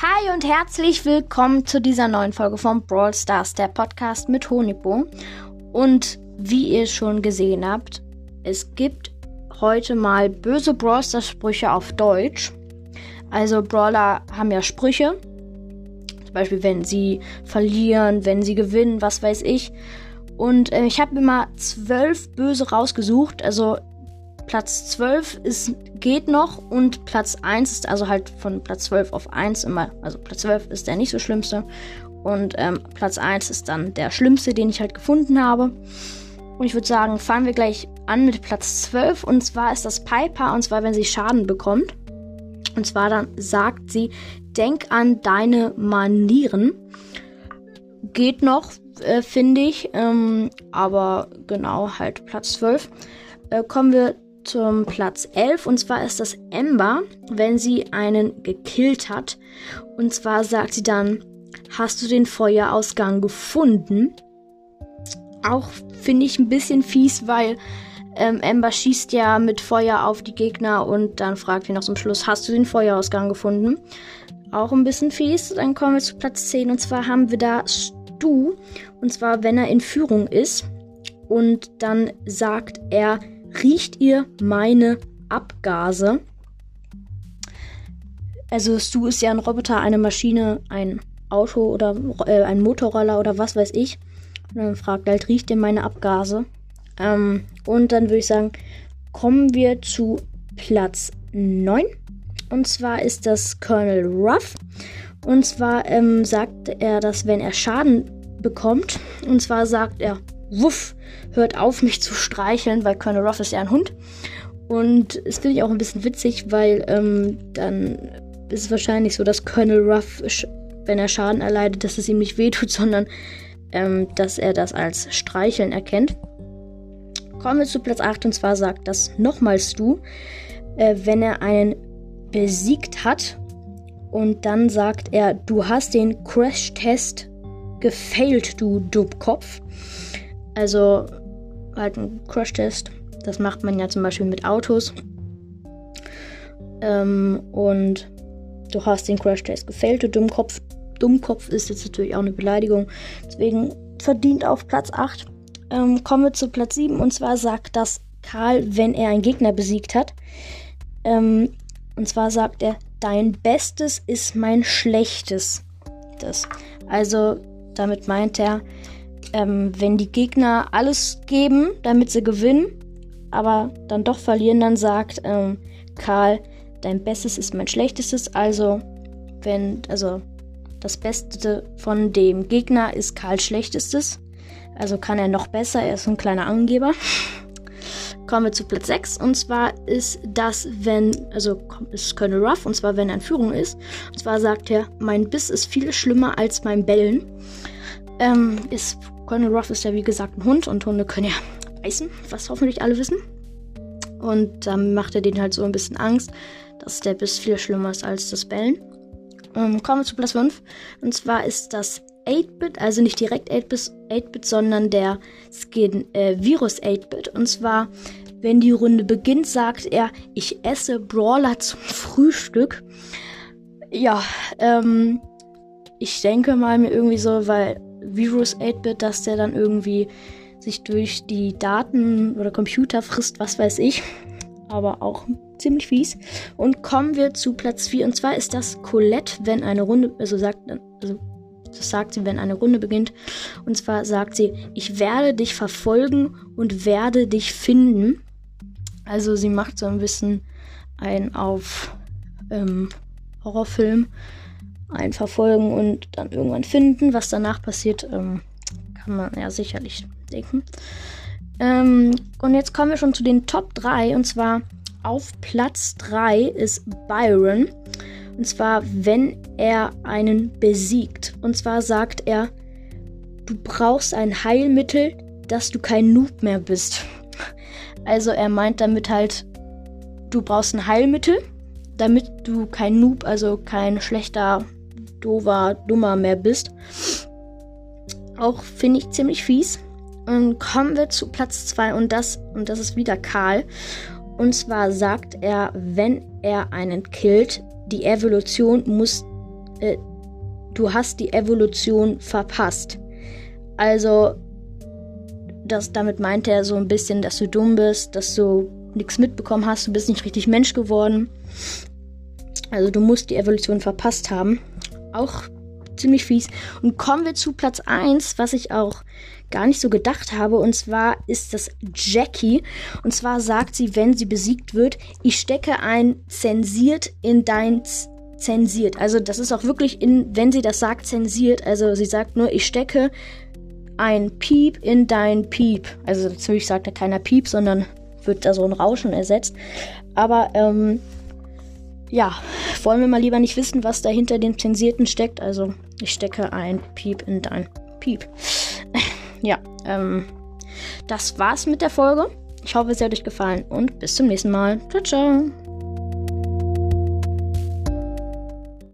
Hi und herzlich willkommen zu dieser neuen Folge von Brawl Stars, der Podcast mit Honipo. Und wie ihr schon gesehen habt, es gibt heute mal böse Brawl Stars Sprüche auf Deutsch. Also Brawler haben ja Sprüche. Zum Beispiel, wenn sie verlieren, wenn sie gewinnen, was weiß ich. Und äh, ich habe mir mal zwölf böse rausgesucht. Also Platz 12 ist, geht noch und Platz 1 ist also halt von Platz 12 auf 1 immer. Also Platz 12 ist der nicht so schlimmste. Und ähm, Platz 1 ist dann der schlimmste, den ich halt gefunden habe. Und ich würde sagen, fangen wir gleich an mit Platz 12. Und zwar ist das Piper. Und zwar, wenn sie Schaden bekommt. Und zwar dann sagt sie, denk an deine Manieren. Geht noch, äh, finde ich. Ähm, aber genau, halt Platz 12. Äh, kommen wir zum Platz 11 und zwar ist das Ember, wenn sie einen gekillt hat. Und zwar sagt sie dann, hast du den Feuerausgang gefunden? Auch finde ich ein bisschen fies, weil ähm, Ember schießt ja mit Feuer auf die Gegner und dann fragt sie noch zum Schluss, hast du den Feuerausgang gefunden? Auch ein bisschen fies. Dann kommen wir zu Platz 10 und zwar haben wir da Stu. Und zwar, wenn er in Führung ist. Und dann sagt er, Riecht ihr meine Abgase? Also Stu ist ja ein Roboter, eine Maschine, ein Auto oder äh, ein Motorroller oder was weiß ich. Und dann fragt halt, riecht ihr meine Abgase? Ähm, und dann würde ich sagen, kommen wir zu Platz 9. Und zwar ist das Colonel Ruff. Und zwar ähm, sagt er, dass wenn er Schaden bekommt, und zwar sagt er, wuff, hört auf, mich zu streicheln, weil Colonel Ruff ist ja ein Hund. Und es finde ich auch ein bisschen witzig, weil ähm, dann ist es wahrscheinlich so, dass Colonel Ruff, wenn er Schaden erleidet, dass es ihm nicht wehtut, sondern ähm, dass er das als Streicheln erkennt. Kommen wir zu Platz 8 und zwar sagt das nochmals du, äh, wenn er einen besiegt hat und dann sagt er, du hast den Crash-Test gefailt, du Dummkopf. Also halt ein Crash-Test. Das macht man ja zum Beispiel mit Autos. Ähm, und du hast den Crash-Test gefällt, du Dummkopf. Dummkopf ist jetzt natürlich auch eine Beleidigung. Deswegen verdient auf Platz 8. Ähm, kommen wir zu Platz 7. Und zwar sagt das Karl, wenn er einen Gegner besiegt hat. Ähm, und zwar sagt er, dein Bestes ist mein Schlechtes. Das. Also damit meint er, ähm, wenn die Gegner alles geben, damit sie gewinnen, aber dann doch verlieren, dann sagt ähm, Karl, dein Bestes ist mein Schlechtestes. Also, wenn, also das Beste von dem Gegner ist Karls Schlechtestes. Also kann er noch besser, er ist ein kleiner Angeber. Kommen wir zu Platz 6. Und zwar ist das, wenn, also ist Colonel Ruff, und zwar wenn er in Führung ist. Und zwar sagt er, mein Biss ist viel schlimmer als mein Bellen. Ähm, ist Colonel Ruff ist ja wie gesagt ein Hund und Hunde können ja beißen, was hoffentlich alle wissen. Und dann macht er denen halt so ein bisschen Angst, dass der Biss viel schlimmer ist als das Bellen. Ähm, kommen wir zu Platz 5. Und zwar ist das 8-Bit, also nicht direkt 8-Bit, sondern der Skin äh, Virus 8-Bit. Und zwar, wenn die Runde beginnt, sagt er, ich esse Brawler zum Frühstück. Ja, ähm, ich denke mal mir irgendwie so, weil Virus 8-Bit, dass der dann irgendwie sich durch die Daten oder Computer frisst, was weiß ich. Aber auch ziemlich fies. Und kommen wir zu Platz 4. Und zwar ist das Colette, wenn eine Runde, also sagt, also das sagt sie, wenn eine Runde beginnt. Und zwar sagt sie, ich werde dich verfolgen und werde dich finden. Also sie macht so ein bisschen ein auf ähm, Horrorfilm einen verfolgen und dann irgendwann finden. Was danach passiert, ähm, kann man ja sicherlich denken. Ähm, und jetzt kommen wir schon zu den Top 3. Und zwar auf Platz 3 ist Byron. Und zwar, wenn er einen besiegt. Und zwar sagt er, du brauchst ein Heilmittel, dass du kein Noob mehr bist. Also er meint damit halt, du brauchst ein Heilmittel, damit du kein Noob, also kein schlechter dover, dummer mehr bist. Auch finde ich ziemlich fies. Und kommen wir zu Platz 2 und das, und das ist wieder Karl. Und zwar sagt er, wenn er einen killt, die Evolution muss äh, du hast die Evolution verpasst. Also, das, damit meint er so ein bisschen, dass du dumm bist, dass du nichts mitbekommen hast, du bist nicht richtig Mensch geworden. Also du musst die Evolution verpasst haben. Auch ziemlich fies. Und kommen wir zu Platz 1, was ich auch gar nicht so gedacht habe. Und zwar ist das Jackie. Und zwar sagt sie, wenn sie besiegt wird, ich stecke ein zensiert in dein zensiert. Also das ist auch wirklich in, wenn sie das sagt, zensiert. Also sie sagt nur, ich stecke ein Piep in dein Piep. Also natürlich sagt er keiner Piep, sondern wird da so ein Rauschen ersetzt. Aber ähm, ja, wollen wir mal lieber nicht wissen, was da hinter den Zensierten steckt. Also ich stecke ein Piep in dein Piep. ja, ähm, das war's mit der Folge. Ich hoffe, es hat euch gefallen und bis zum nächsten Mal. Ciao, ciao.